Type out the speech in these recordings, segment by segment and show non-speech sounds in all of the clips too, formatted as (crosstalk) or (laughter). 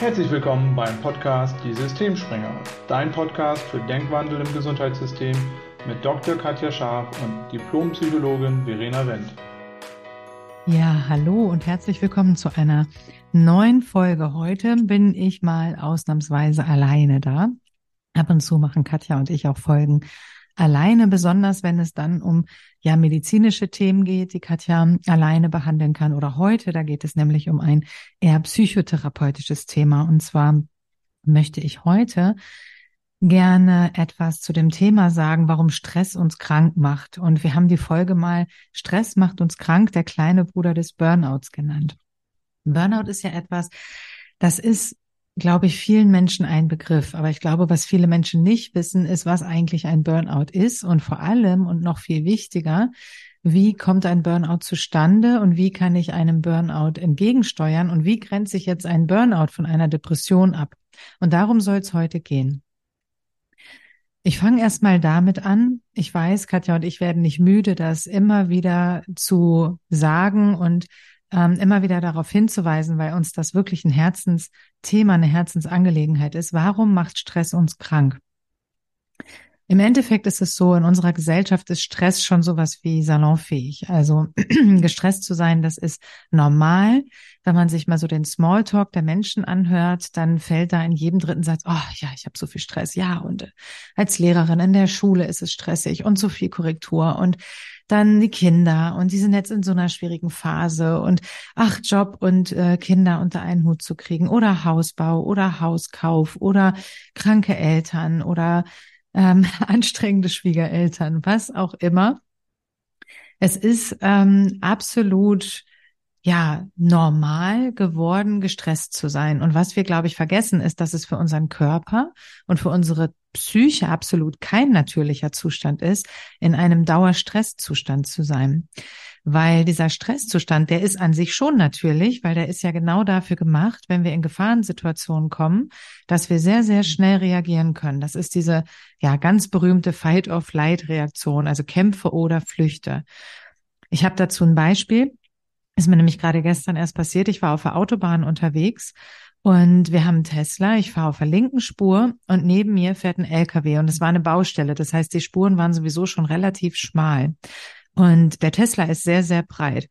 Herzlich willkommen beim Podcast Die Systemspringer, dein Podcast für Denkwandel im Gesundheitssystem mit Dr. Katja Scharf und Diplompsychologin Verena Wendt. Ja, hallo und herzlich willkommen zu einer neuen Folge. Heute bin ich mal ausnahmsweise alleine da. Ab und zu machen Katja und ich auch Folgen alleine, besonders wenn es dann um ja medizinische Themen geht, die Katja alleine behandeln kann. Oder heute, da geht es nämlich um ein eher psychotherapeutisches Thema. Und zwar möchte ich heute gerne etwas zu dem Thema sagen, warum Stress uns krank macht. Und wir haben die Folge mal Stress macht uns krank, der kleine Bruder des Burnouts genannt. Burnout ist ja etwas, das ist glaube ich, vielen Menschen ein Begriff. Aber ich glaube, was viele Menschen nicht wissen, ist, was eigentlich ein Burnout ist und vor allem und noch viel wichtiger, wie kommt ein Burnout zustande und wie kann ich einem Burnout entgegensteuern und wie grenzt sich jetzt ein Burnout von einer Depression ab? Und darum soll es heute gehen. Ich fange erstmal damit an. Ich weiß, Katja und ich werden nicht müde, das immer wieder zu sagen und ähm, immer wieder darauf hinzuweisen, weil uns das wirklich ein Herzensthema, eine Herzensangelegenheit ist. Warum macht Stress uns krank? Im Endeffekt ist es so, in unserer Gesellschaft ist Stress schon sowas wie salonfähig. Also (clears throat) gestresst zu sein, das ist normal. Wenn man sich mal so den Smalltalk der Menschen anhört, dann fällt da in jedem dritten Satz, oh ja, ich habe so viel Stress. Ja, und äh, als Lehrerin in der Schule ist es stressig und so viel Korrektur und dann die Kinder und die sind jetzt in so einer schwierigen Phase und ach, Job und äh, Kinder unter einen Hut zu kriegen oder Hausbau oder Hauskauf oder kranke Eltern oder ähm, (laughs) anstrengende Schwiegereltern, was auch immer. Es ist ähm, absolut ja normal geworden, gestresst zu sein. Und was wir, glaube ich, vergessen, ist, dass es für unseren Körper und für unsere Psyche absolut kein natürlicher Zustand ist, in einem Dauerstresszustand zu sein weil dieser Stresszustand, der ist an sich schon natürlich, weil der ist ja genau dafür gemacht, wenn wir in Gefahrensituationen kommen, dass wir sehr, sehr schnell reagieren können. Das ist diese ja ganz berühmte Fight-or-Flight-Reaktion, also Kämpfe oder Flüchte. Ich habe dazu ein Beispiel. Ist mir nämlich gerade gestern erst passiert. Ich war auf der Autobahn unterwegs und wir haben Tesla. Ich fahre auf der linken Spur und neben mir fährt ein LKW und es war eine Baustelle. Das heißt, die Spuren waren sowieso schon relativ schmal. Und der Tesla ist sehr, sehr breit.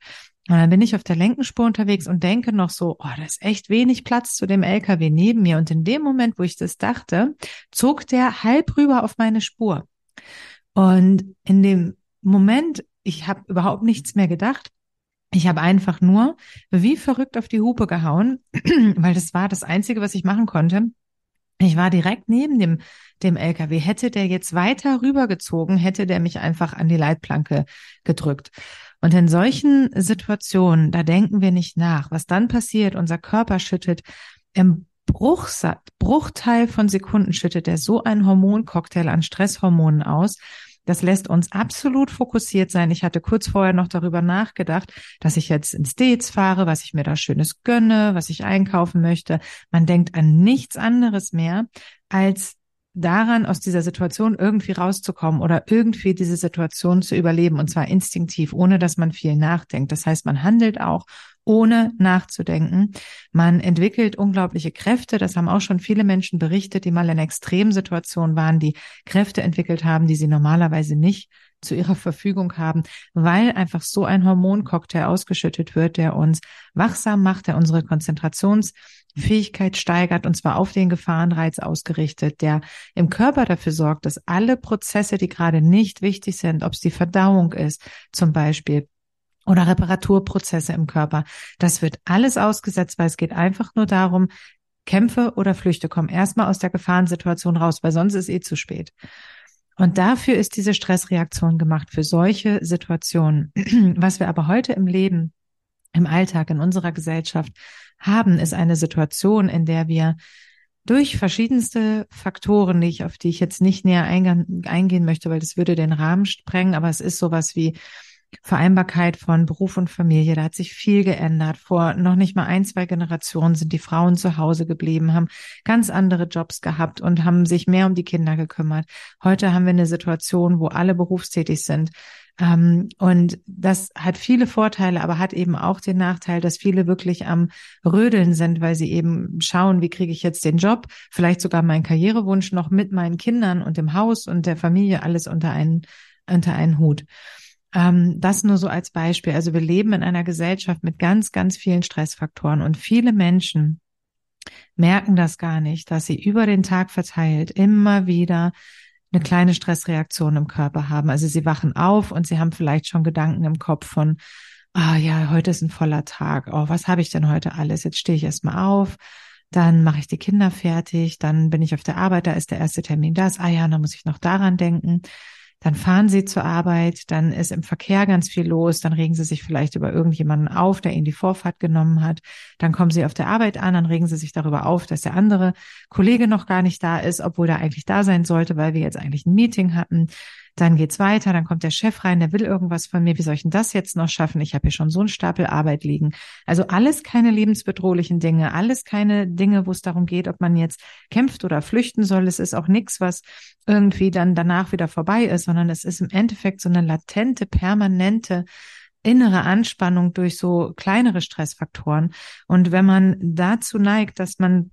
Und dann bin ich auf der Lenkenspur unterwegs und denke noch so, oh, da ist echt wenig Platz zu dem LKW neben mir. Und in dem Moment, wo ich das dachte, zog der halb rüber auf meine Spur. Und in dem Moment, ich habe überhaupt nichts mehr gedacht. Ich habe einfach nur wie verrückt auf die Hupe gehauen, (clears throat) weil das war das Einzige, was ich machen konnte. Ich war direkt neben dem, dem LKW. Hätte der jetzt weiter rübergezogen, hätte der mich einfach an die Leitplanke gedrückt. Und in solchen Situationen, da denken wir nicht nach. Was dann passiert, unser Körper schüttet im Bruchsat Bruchteil von Sekunden schüttet er so einen Hormoncocktail an Stresshormonen aus, das lässt uns absolut fokussiert sein. Ich hatte kurz vorher noch darüber nachgedacht, dass ich jetzt ins Dates fahre, was ich mir da Schönes gönne, was ich einkaufen möchte. Man denkt an nichts anderes mehr, als daran, aus dieser Situation irgendwie rauszukommen oder irgendwie diese Situation zu überleben und zwar instinktiv, ohne dass man viel nachdenkt. Das heißt, man handelt auch ohne nachzudenken. Man entwickelt unglaubliche Kräfte. Das haben auch schon viele Menschen berichtet, die mal in Extremsituationen waren, die Kräfte entwickelt haben, die sie normalerweise nicht zu ihrer Verfügung haben, weil einfach so ein Hormoncocktail ausgeschüttet wird, der uns wachsam macht, der unsere Konzentrationsfähigkeit steigert und zwar auf den Gefahrenreiz ausgerichtet, der im Körper dafür sorgt, dass alle Prozesse, die gerade nicht wichtig sind, ob es die Verdauung ist, zum Beispiel, oder Reparaturprozesse im Körper. Das wird alles ausgesetzt, weil es geht einfach nur darum, Kämpfe oder Flüchte kommen erstmal aus der Gefahrensituation raus, weil sonst ist eh zu spät. Und dafür ist diese Stressreaktion gemacht, für solche Situationen. (clears throat) Was wir aber heute im Leben, im Alltag, in unserer Gesellschaft haben, ist eine Situation, in der wir durch verschiedenste Faktoren, auf die ich jetzt nicht näher eingehen möchte, weil das würde den Rahmen sprengen, aber es ist sowas wie Vereinbarkeit von Beruf und Familie, da hat sich viel geändert. Vor noch nicht mal ein, zwei Generationen sind die Frauen zu Hause geblieben, haben ganz andere Jobs gehabt und haben sich mehr um die Kinder gekümmert. Heute haben wir eine Situation, wo alle berufstätig sind. Ähm, und das hat viele Vorteile, aber hat eben auch den Nachteil, dass viele wirklich am Rödeln sind, weil sie eben schauen, wie kriege ich jetzt den Job, vielleicht sogar meinen Karrierewunsch noch mit meinen Kindern und dem Haus und der Familie alles unter einen, unter einen Hut. Ähm, das nur so als Beispiel. Also wir leben in einer Gesellschaft mit ganz, ganz vielen Stressfaktoren und viele Menschen merken das gar nicht, dass sie über den Tag verteilt immer wieder eine kleine Stressreaktion im Körper haben. Also sie wachen auf und sie haben vielleicht schon Gedanken im Kopf von, ah ja, heute ist ein voller Tag. Oh, was habe ich denn heute alles? Jetzt stehe ich erstmal auf, dann mache ich die Kinder fertig, dann bin ich auf der Arbeit, da ist der erste Termin das. Ah ja, dann muss ich noch daran denken. Dann fahren sie zur Arbeit, dann ist im Verkehr ganz viel los, dann regen sie sich vielleicht über irgendjemanden auf, der ihnen die Vorfahrt genommen hat. Dann kommen sie auf der Arbeit an, dann regen sie sich darüber auf, dass der andere Kollege noch gar nicht da ist, obwohl er eigentlich da sein sollte, weil wir jetzt eigentlich ein Meeting hatten. Dann geht's weiter, dann kommt der Chef rein, der will irgendwas von mir. Wie soll ich denn das jetzt noch schaffen? Ich habe hier schon so einen Stapel Arbeit liegen. Also alles keine lebensbedrohlichen Dinge, alles keine Dinge, wo es darum geht, ob man jetzt kämpft oder flüchten soll. Es ist auch nichts, was irgendwie dann danach wieder vorbei ist, sondern es ist im Endeffekt so eine latente, permanente innere Anspannung durch so kleinere Stressfaktoren. Und wenn man dazu neigt, dass man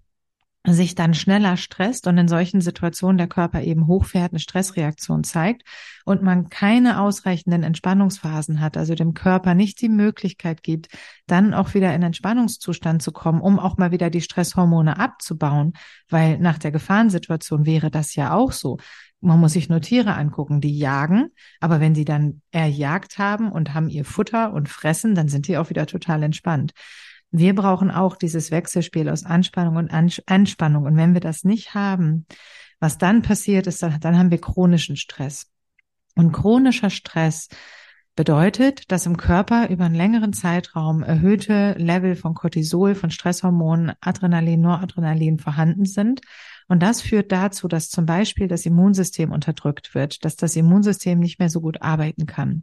sich dann schneller stresst und in solchen Situationen der Körper eben hochfährt, eine Stressreaktion zeigt und man keine ausreichenden Entspannungsphasen hat, also dem Körper nicht die Möglichkeit gibt, dann auch wieder in Entspannungszustand zu kommen, um auch mal wieder die Stresshormone abzubauen, weil nach der Gefahrensituation wäre das ja auch so. Man muss sich nur Tiere angucken, die jagen, aber wenn die dann erjagt haben und haben ihr Futter und fressen, dann sind die auch wieder total entspannt. Wir brauchen auch dieses Wechselspiel aus Anspannung und Anspannung. Und wenn wir das nicht haben, was dann passiert ist, dann haben wir chronischen Stress. Und chronischer Stress bedeutet, dass im Körper über einen längeren Zeitraum erhöhte Level von Cortisol, von Stresshormonen, Adrenalin, Noradrenalin vorhanden sind. Und das führt dazu, dass zum Beispiel das Immunsystem unterdrückt wird, dass das Immunsystem nicht mehr so gut arbeiten kann.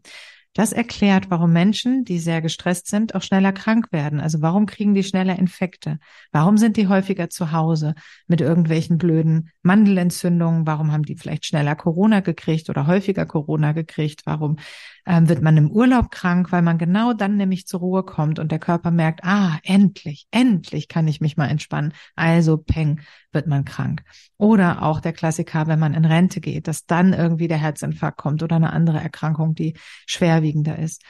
Das erklärt, warum Menschen, die sehr gestresst sind, auch schneller krank werden. Also warum kriegen die schneller Infekte? Warum sind die häufiger zu Hause mit irgendwelchen blöden Mandelentzündungen? Warum haben die vielleicht schneller Corona gekriegt oder häufiger Corona gekriegt? Warum ähm, wird man im Urlaub krank, weil man genau dann nämlich zur Ruhe kommt und der Körper merkt, ah, endlich, endlich kann ich mich mal entspannen. Also peng, wird man krank. Oder auch der Klassiker, wenn man in Rente geht, dass dann irgendwie der Herzinfarkt kommt oder eine andere Erkrankung, die schwerwiegender ist.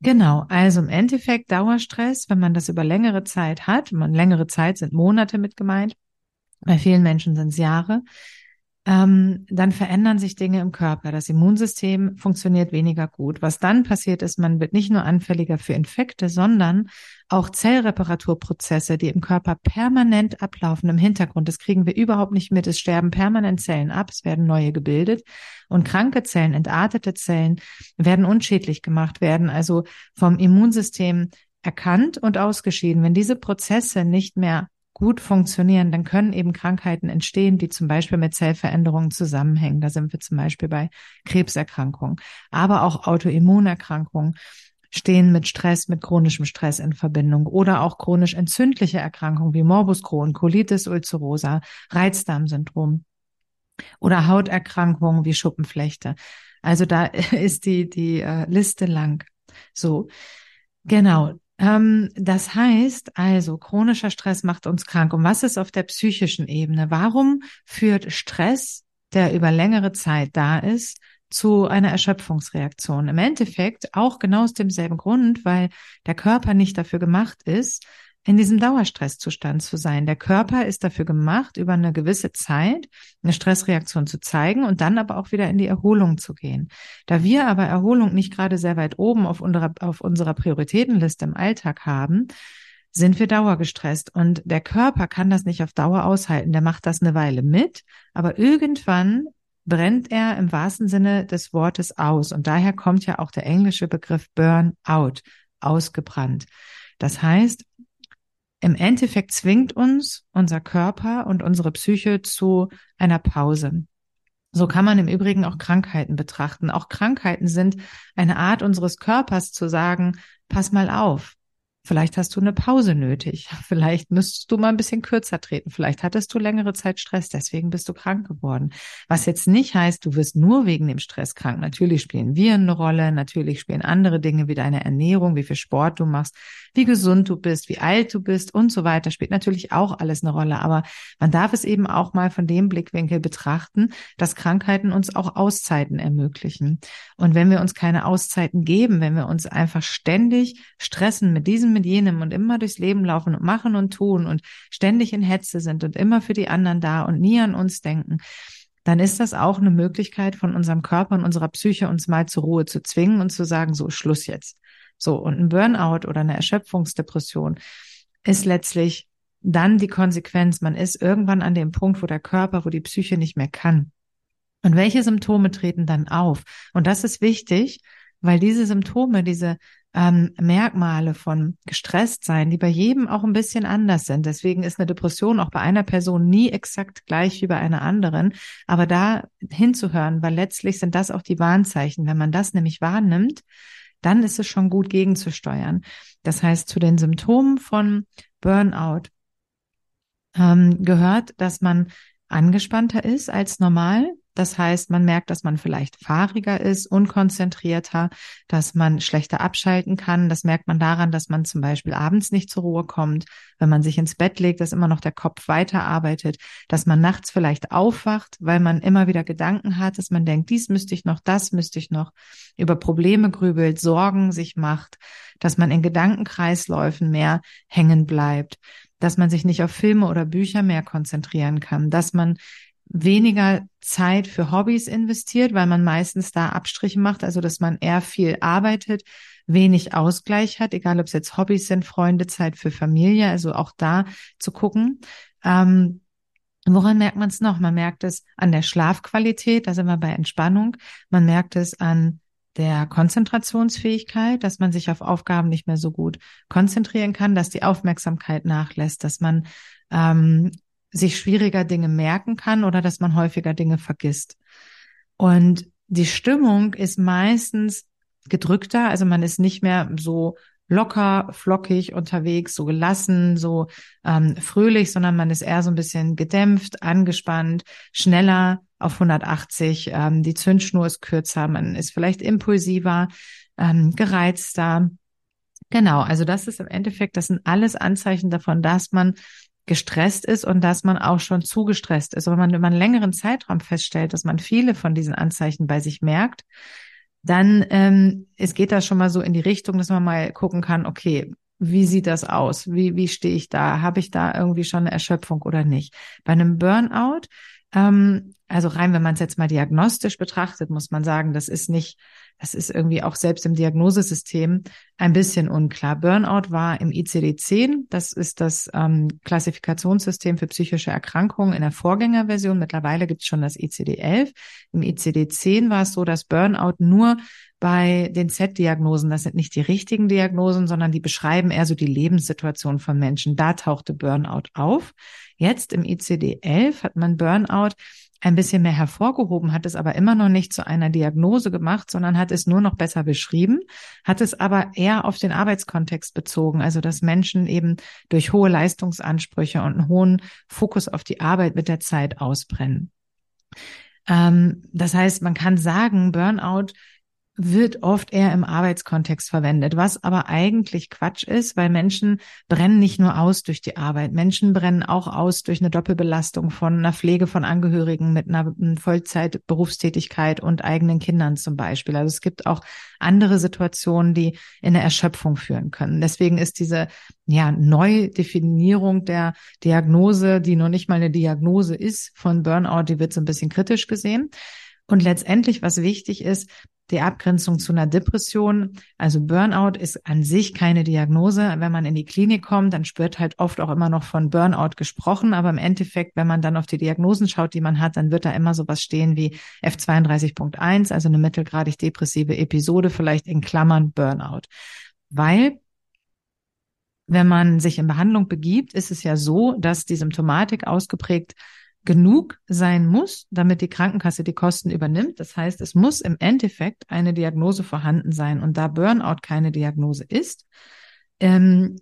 Genau, also im Endeffekt Dauerstress, wenn man das über längere Zeit hat, man längere Zeit sind Monate mit gemeint, bei vielen Menschen sind es Jahre, ähm, dann verändern sich Dinge im Körper. Das Immunsystem funktioniert weniger gut. Was dann passiert ist, man wird nicht nur anfälliger für Infekte, sondern auch Zellreparaturprozesse, die im Körper permanent ablaufen im Hintergrund. Das kriegen wir überhaupt nicht mit. Es sterben permanent Zellen ab, es werden neue gebildet und kranke Zellen, entartete Zellen werden unschädlich gemacht, werden also vom Immunsystem erkannt und ausgeschieden. Wenn diese Prozesse nicht mehr gut funktionieren, dann können eben Krankheiten entstehen, die zum Beispiel mit Zellveränderungen zusammenhängen. Da sind wir zum Beispiel bei Krebserkrankungen, aber auch Autoimmunerkrankungen stehen mit Stress, mit chronischem Stress in Verbindung oder auch chronisch entzündliche Erkrankungen wie Morbus Crohn, Colitis ulcerosa, Reizdarmsyndrom oder Hauterkrankungen wie Schuppenflechte. Also da (laughs) ist die, die äh, Liste lang. So. Genau. Ähm, das heißt also, chronischer Stress macht uns krank. Und was ist auf der psychischen Ebene? Warum führt Stress, der über längere Zeit da ist, zu einer Erschöpfungsreaktion. Im Endeffekt auch genau aus demselben Grund, weil der Körper nicht dafür gemacht ist, in diesem Dauerstresszustand zu sein. Der Körper ist dafür gemacht, über eine gewisse Zeit eine Stressreaktion zu zeigen und dann aber auch wieder in die Erholung zu gehen. Da wir aber Erholung nicht gerade sehr weit oben auf unserer, auf unserer Prioritätenliste im Alltag haben, sind wir dauergestresst und der Körper kann das nicht auf Dauer aushalten. Der macht das eine Weile mit, aber irgendwann brennt er im wahrsten Sinne des Wortes aus. Und daher kommt ja auch der englische Begriff Burnout, ausgebrannt. Das heißt, im Endeffekt zwingt uns unser Körper und unsere Psyche zu einer Pause. So kann man im Übrigen auch Krankheiten betrachten. Auch Krankheiten sind eine Art unseres Körpers zu sagen, pass mal auf. Vielleicht hast du eine Pause nötig. Vielleicht müsstest du mal ein bisschen kürzer treten. Vielleicht hattest du längere Zeit Stress, deswegen bist du krank geworden. Was jetzt nicht heißt, du wirst nur wegen dem Stress krank. Natürlich spielen Viren eine Rolle, natürlich spielen andere Dinge wie deine Ernährung, wie viel Sport du machst, wie gesund du bist, wie alt du bist und so weiter, spielt natürlich auch alles eine Rolle. Aber man darf es eben auch mal von dem Blickwinkel betrachten, dass Krankheiten uns auch Auszeiten ermöglichen. Und wenn wir uns keine Auszeiten geben, wenn wir uns einfach ständig stressen mit diesem, mit jenem und immer durchs Leben laufen und machen und tun und ständig in Hetze sind und immer für die anderen da und nie an uns denken, dann ist das auch eine Möglichkeit von unserem Körper und unserer Psyche uns mal zur Ruhe zu zwingen und zu sagen, so Schluss jetzt. So, und ein Burnout oder eine Erschöpfungsdepression ist letztlich dann die Konsequenz. Man ist irgendwann an dem Punkt, wo der Körper, wo die Psyche nicht mehr kann. Und welche Symptome treten dann auf? Und das ist wichtig, weil diese Symptome, diese ähm, Merkmale von gestresst sein, die bei jedem auch ein bisschen anders sind. Deswegen ist eine Depression auch bei einer Person nie exakt gleich wie bei einer anderen. Aber da hinzuhören, weil letztlich sind das auch die Warnzeichen. Wenn man das nämlich wahrnimmt, dann ist es schon gut gegenzusteuern. Das heißt, zu den Symptomen von Burnout ähm, gehört, dass man angespannter ist als normal, das heißt, man merkt, dass man vielleicht fahriger ist, unkonzentrierter, dass man schlechter abschalten kann. Das merkt man daran, dass man zum Beispiel abends nicht zur Ruhe kommt, wenn man sich ins Bett legt, dass immer noch der Kopf weiterarbeitet, dass man nachts vielleicht aufwacht, weil man immer wieder Gedanken hat, dass man denkt, dies müsste ich noch, das müsste ich noch, über Probleme grübelt, Sorgen sich macht, dass man in Gedankenkreisläufen mehr hängen bleibt, dass man sich nicht auf Filme oder Bücher mehr konzentrieren kann, dass man weniger Zeit für Hobbys investiert, weil man meistens da Abstriche macht, also dass man eher viel arbeitet, wenig Ausgleich hat, egal ob es jetzt Hobbys sind, Freunde, Zeit für Familie, also auch da zu gucken. Ähm, woran merkt man es noch? Man merkt es an der Schlafqualität, da sind wir bei Entspannung. Man merkt es an der Konzentrationsfähigkeit, dass man sich auf Aufgaben nicht mehr so gut konzentrieren kann, dass die Aufmerksamkeit nachlässt, dass man ähm, sich schwieriger Dinge merken kann oder dass man häufiger Dinge vergisst. Und die Stimmung ist meistens gedrückter, also man ist nicht mehr so locker, flockig unterwegs, so gelassen, so ähm, fröhlich, sondern man ist eher so ein bisschen gedämpft, angespannt, schneller auf 180, ähm, die Zündschnur ist kürzer, man ist vielleicht impulsiver, ähm, gereizter. Genau, also das ist im Endeffekt, das sind alles Anzeichen davon, dass man gestresst ist und dass man auch schon zu gestresst ist. Aber wenn man über einen längeren Zeitraum feststellt, dass man viele von diesen Anzeichen bei sich merkt, dann ähm, es geht da schon mal so in die Richtung, dass man mal gucken kann, okay, wie sieht das aus? Wie, wie stehe ich da? Habe ich da irgendwie schon eine Erschöpfung oder nicht? Bei einem Burnout ähm, also rein, wenn man es jetzt mal diagnostisch betrachtet, muss man sagen, das ist nicht, das ist irgendwie auch selbst im Diagnosesystem ein bisschen unklar. Burnout war im ICD-10, das ist das ähm, Klassifikationssystem für psychische Erkrankungen in der Vorgängerversion. Mittlerweile gibt es schon das ICD-11. Im ICD-10 war es so, dass Burnout nur bei den Z-Diagnosen, das sind nicht die richtigen Diagnosen, sondern die beschreiben eher so die Lebenssituation von Menschen. Da tauchte Burnout auf. Jetzt im ICD-11 hat man Burnout ein bisschen mehr hervorgehoben, hat es aber immer noch nicht zu einer Diagnose gemacht, sondern hat es nur noch besser beschrieben, hat es aber eher auf den Arbeitskontext bezogen, also dass Menschen eben durch hohe Leistungsansprüche und einen hohen Fokus auf die Arbeit mit der Zeit ausbrennen. Ähm, das heißt, man kann sagen, Burnout wird oft eher im Arbeitskontext verwendet, was aber eigentlich Quatsch ist, weil Menschen brennen nicht nur aus durch die Arbeit. Menschen brennen auch aus durch eine Doppelbelastung von einer Pflege von Angehörigen mit einer Vollzeitberufstätigkeit und eigenen Kindern zum Beispiel. Also es gibt auch andere Situationen, die in eine Erschöpfung führen können. Deswegen ist diese ja, Neudefinierung der Diagnose, die noch nicht mal eine Diagnose ist von Burnout, die wird so ein bisschen kritisch gesehen. Und letztendlich, was wichtig ist, die Abgrenzung zu einer Depression. Also Burnout ist an sich keine Diagnose. Wenn man in die Klinik kommt, dann spürt halt oft auch immer noch von Burnout gesprochen. Aber im Endeffekt, wenn man dann auf die Diagnosen schaut, die man hat, dann wird da immer sowas stehen wie F32.1, also eine mittelgradig depressive Episode, vielleicht in Klammern Burnout. Weil wenn man sich in Behandlung begibt, ist es ja so, dass die Symptomatik ausgeprägt genug sein muss, damit die Krankenkasse die Kosten übernimmt. Das heißt, es muss im Endeffekt eine Diagnose vorhanden sein. Und da Burnout keine Diagnose ist, ähm,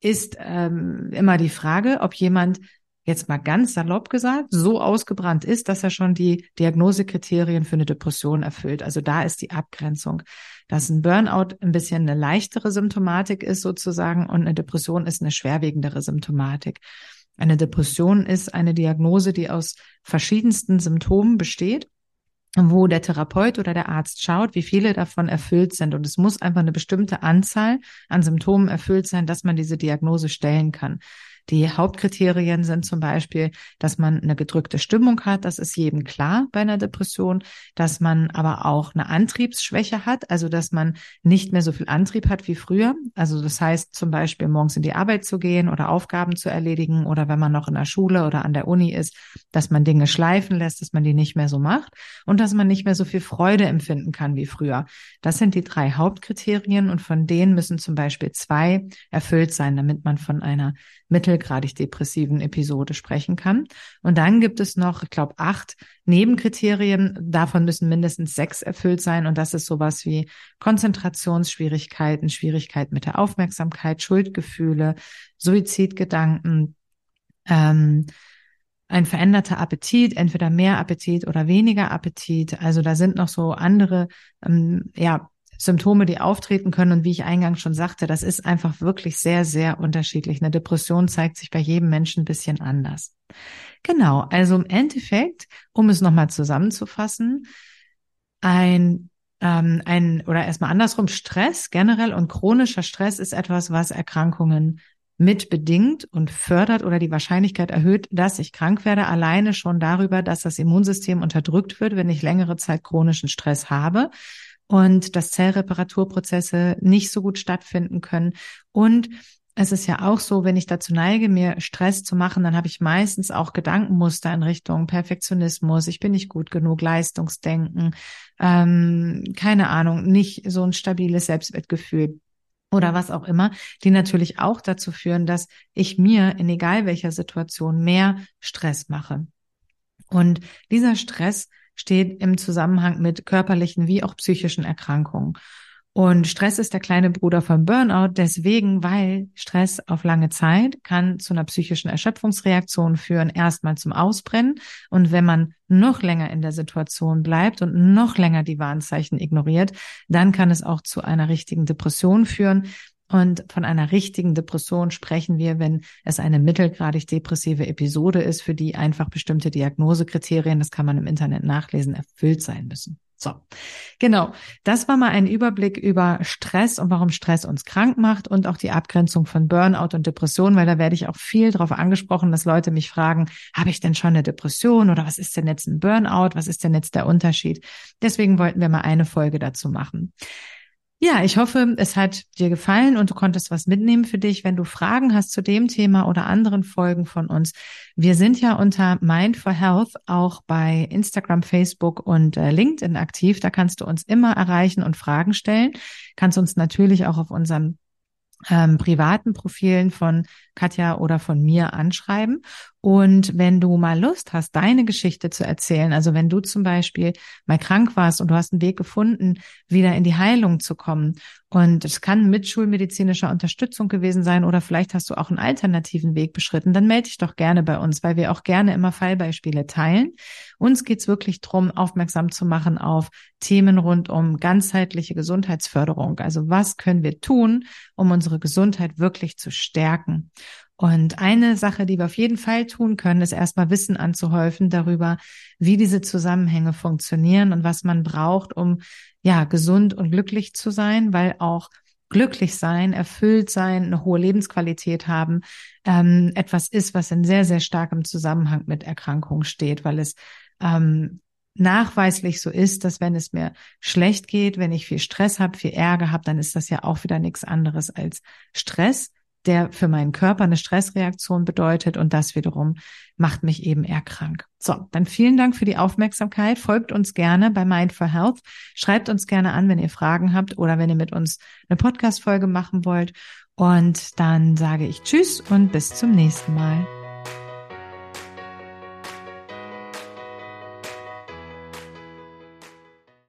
ist ähm, immer die Frage, ob jemand jetzt mal ganz salopp gesagt, so ausgebrannt ist, dass er schon die Diagnosekriterien für eine Depression erfüllt. Also da ist die Abgrenzung, dass ein Burnout ein bisschen eine leichtere Symptomatik ist sozusagen und eine Depression ist eine schwerwiegendere Symptomatik. Eine Depression ist eine Diagnose, die aus verschiedensten Symptomen besteht wo der Therapeut oder der Arzt schaut, wie viele davon erfüllt sind. Und es muss einfach eine bestimmte Anzahl an Symptomen erfüllt sein, dass man diese Diagnose stellen kann. Die Hauptkriterien sind zum Beispiel, dass man eine gedrückte Stimmung hat. Das ist jedem klar bei einer Depression, dass man aber auch eine Antriebsschwäche hat, also dass man nicht mehr so viel Antrieb hat wie früher. Also das heißt zum Beispiel morgens in die Arbeit zu gehen oder Aufgaben zu erledigen oder wenn man noch in der Schule oder an der Uni ist, dass man Dinge schleifen lässt, dass man die nicht mehr so macht und dass man nicht mehr so viel Freude empfinden kann wie früher. Das sind die drei Hauptkriterien und von denen müssen zum Beispiel zwei erfüllt sein, damit man von einer mittelgradig depressiven Episode sprechen kann. Und dann gibt es noch, ich glaube, acht Nebenkriterien. Davon müssen mindestens sechs erfüllt sein. Und das ist sowas wie Konzentrationsschwierigkeiten, Schwierigkeiten mit der Aufmerksamkeit, Schuldgefühle, Suizidgedanken, ähm, ein veränderter Appetit, entweder mehr Appetit oder weniger Appetit. Also da sind noch so andere ähm, ja, Symptome, die auftreten können. Und wie ich eingangs schon sagte, das ist einfach wirklich sehr, sehr unterschiedlich. Eine Depression zeigt sich bei jedem Menschen ein bisschen anders. Genau, also im Endeffekt, um es nochmal zusammenzufassen, ein ähm, ein oder erstmal andersrum, Stress generell und chronischer Stress ist etwas, was Erkrankungen mitbedingt und fördert oder die Wahrscheinlichkeit erhöht, dass ich krank werde, alleine schon darüber, dass das Immunsystem unterdrückt wird, wenn ich längere Zeit chronischen Stress habe und dass Zellreparaturprozesse nicht so gut stattfinden können. Und es ist ja auch so, wenn ich dazu neige, mir Stress zu machen, dann habe ich meistens auch Gedankenmuster in Richtung Perfektionismus, ich bin nicht gut genug, Leistungsdenken, ähm, keine Ahnung, nicht so ein stabiles Selbstwertgefühl oder was auch immer, die natürlich auch dazu führen, dass ich mir in egal welcher Situation mehr Stress mache. Und dieser Stress steht im Zusammenhang mit körperlichen wie auch psychischen Erkrankungen. Und Stress ist der kleine Bruder von Burnout, deswegen, weil Stress auf lange Zeit kann zu einer psychischen Erschöpfungsreaktion führen, erstmal zum Ausbrennen. Und wenn man noch länger in der Situation bleibt und noch länger die Warnzeichen ignoriert, dann kann es auch zu einer richtigen Depression führen. Und von einer richtigen Depression sprechen wir, wenn es eine mittelgradig depressive Episode ist, für die einfach bestimmte Diagnosekriterien, das kann man im Internet nachlesen, erfüllt sein müssen. So, genau. Das war mal ein Überblick über Stress und warum Stress uns krank macht und auch die Abgrenzung von Burnout und Depression, weil da werde ich auch viel darauf angesprochen, dass Leute mich fragen, habe ich denn schon eine Depression oder was ist denn jetzt ein Burnout? Was ist denn jetzt der Unterschied? Deswegen wollten wir mal eine Folge dazu machen. Ja, ich hoffe, es hat dir gefallen und du konntest was mitnehmen für dich. Wenn du Fragen hast zu dem Thema oder anderen Folgen von uns, wir sind ja unter Mind for Health auch bei Instagram, Facebook und äh, LinkedIn aktiv. Da kannst du uns immer erreichen und Fragen stellen. Kannst uns natürlich auch auf unserem ähm, privaten Profilen von Katja oder von mir anschreiben. Und wenn du mal Lust hast, deine Geschichte zu erzählen, also wenn du zum Beispiel mal krank warst und du hast einen Weg gefunden, wieder in die Heilung zu kommen und es kann mit schulmedizinischer Unterstützung gewesen sein oder vielleicht hast du auch einen alternativen Weg beschritten, dann melde dich doch gerne bei uns, weil wir auch gerne immer Fallbeispiele teilen. Uns geht's wirklich drum, aufmerksam zu machen auf Themen rund um ganzheitliche Gesundheitsförderung. Also was können wir tun, um unsere Gesundheit wirklich zu stärken? Und eine Sache, die wir auf jeden Fall tun können, ist erstmal Wissen anzuhäufen darüber, wie diese Zusammenhänge funktionieren und was man braucht, um ja gesund und glücklich zu sein, weil auch glücklich sein, erfüllt sein, eine hohe Lebensqualität haben, ähm, etwas ist, was in sehr, sehr starkem Zusammenhang mit Erkrankungen steht, weil es ähm, nachweislich so ist, dass wenn es mir schlecht geht, wenn ich viel Stress habe, viel Ärger habe, dann ist das ja auch wieder nichts anderes als Stress der für meinen Körper eine Stressreaktion bedeutet und das wiederum macht mich eben eher krank. So, dann vielen Dank für die Aufmerksamkeit. Folgt uns gerne bei Mind for Health. Schreibt uns gerne an, wenn ihr Fragen habt oder wenn ihr mit uns eine Podcast-Folge machen wollt. Und dann sage ich Tschüss und bis zum nächsten Mal.